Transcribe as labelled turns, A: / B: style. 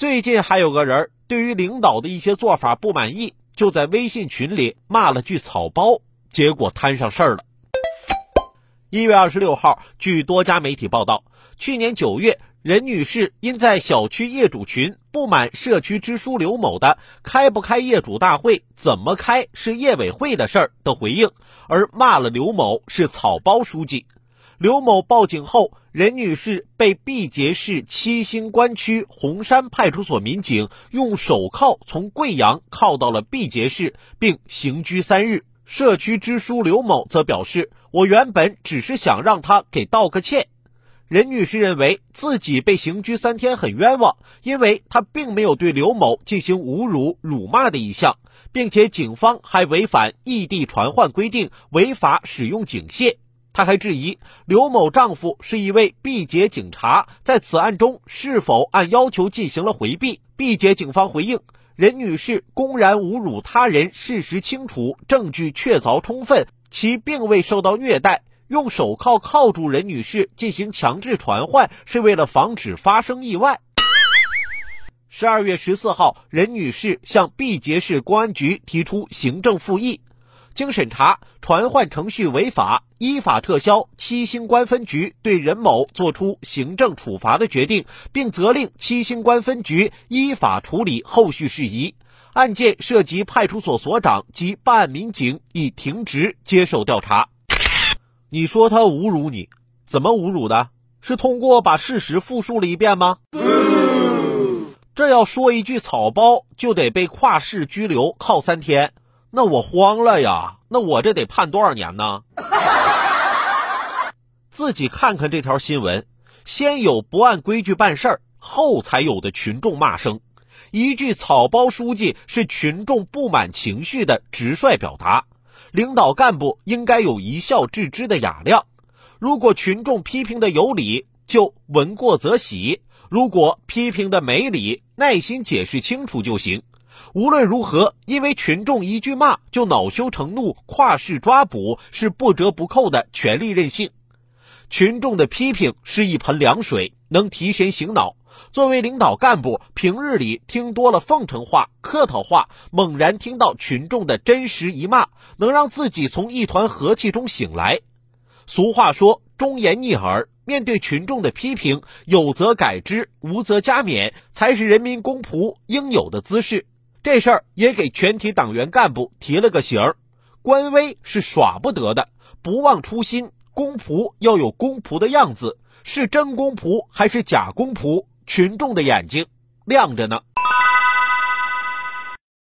A: 最近还有个人对于领导的一些做法不满意，就在微信群里骂了句“草包”，结果摊上事儿了。一月二十六号，据多家媒体报道，去年九月，任女士因在小区业主群不满社区支书刘某的“开不开业主大会，怎么开是业委会的事儿”的回应，而骂了刘某是“草包书记”。刘某报警后，任女士被毕节市七星关区红山派出所民警用手铐从贵阳铐到了毕节市，并刑拘三日。社区支书刘某则表示：“我原本只是想让他给道个歉。”任女士认为自己被刑拘三天很冤枉，因为她并没有对刘某进行侮辱、辱骂的意向，并且警方还违反异地传唤规定，违法使用警械。他还质疑刘某丈夫是一位毕节警察，在此案中是否按要求进行了回避？毕节警方回应：任女士公然侮辱他人，事实清楚，证据确凿充分，其并未受到虐待。用手铐铐住任女士进行强制传唤，是为了防止发生意外。十二月十四号，任女士向毕节市公安局提出行政复议。经审查，传唤程序违法，依法撤销七星关分局对任某作出行政处罚的决定，并责令七星关分局依法处理后续事宜。案件涉及派出所所长及办案民警已停职接受调查。你说他侮辱你，怎么侮辱的？是通过把事实复述了一遍吗？这要说一句草包，就得被跨市拘留靠三天。那我慌了呀！那我这得判多少年呢？自己看看这条新闻，先有不按规矩办事儿，后才有的群众骂声。一句“草包书记”是群众不满情绪的直率表达。领导干部应该有一笑置之的雅量。如果群众批评的有理，就闻过则喜；如果批评的没理，耐心解释清楚就行。无论如何，因为群众一句骂就恼羞成怒、跨市抓捕，是不折不扣的权力任性。群众的批评是一盆凉水，能提神醒脑。作为领导干部，平日里听多了奉承话、客套话，猛然听到群众的真实一骂，能让自己从一团和气中醒来。俗话说：“忠言逆耳。”面对群众的批评，有则改之，无则加勉，才是人民公仆应有的姿势。这事儿也给全体党员干部提了个醒儿：官威是耍不得的，不忘初心。公仆要有公仆的样子，是真公仆还是假公仆，群众的眼睛亮着呢。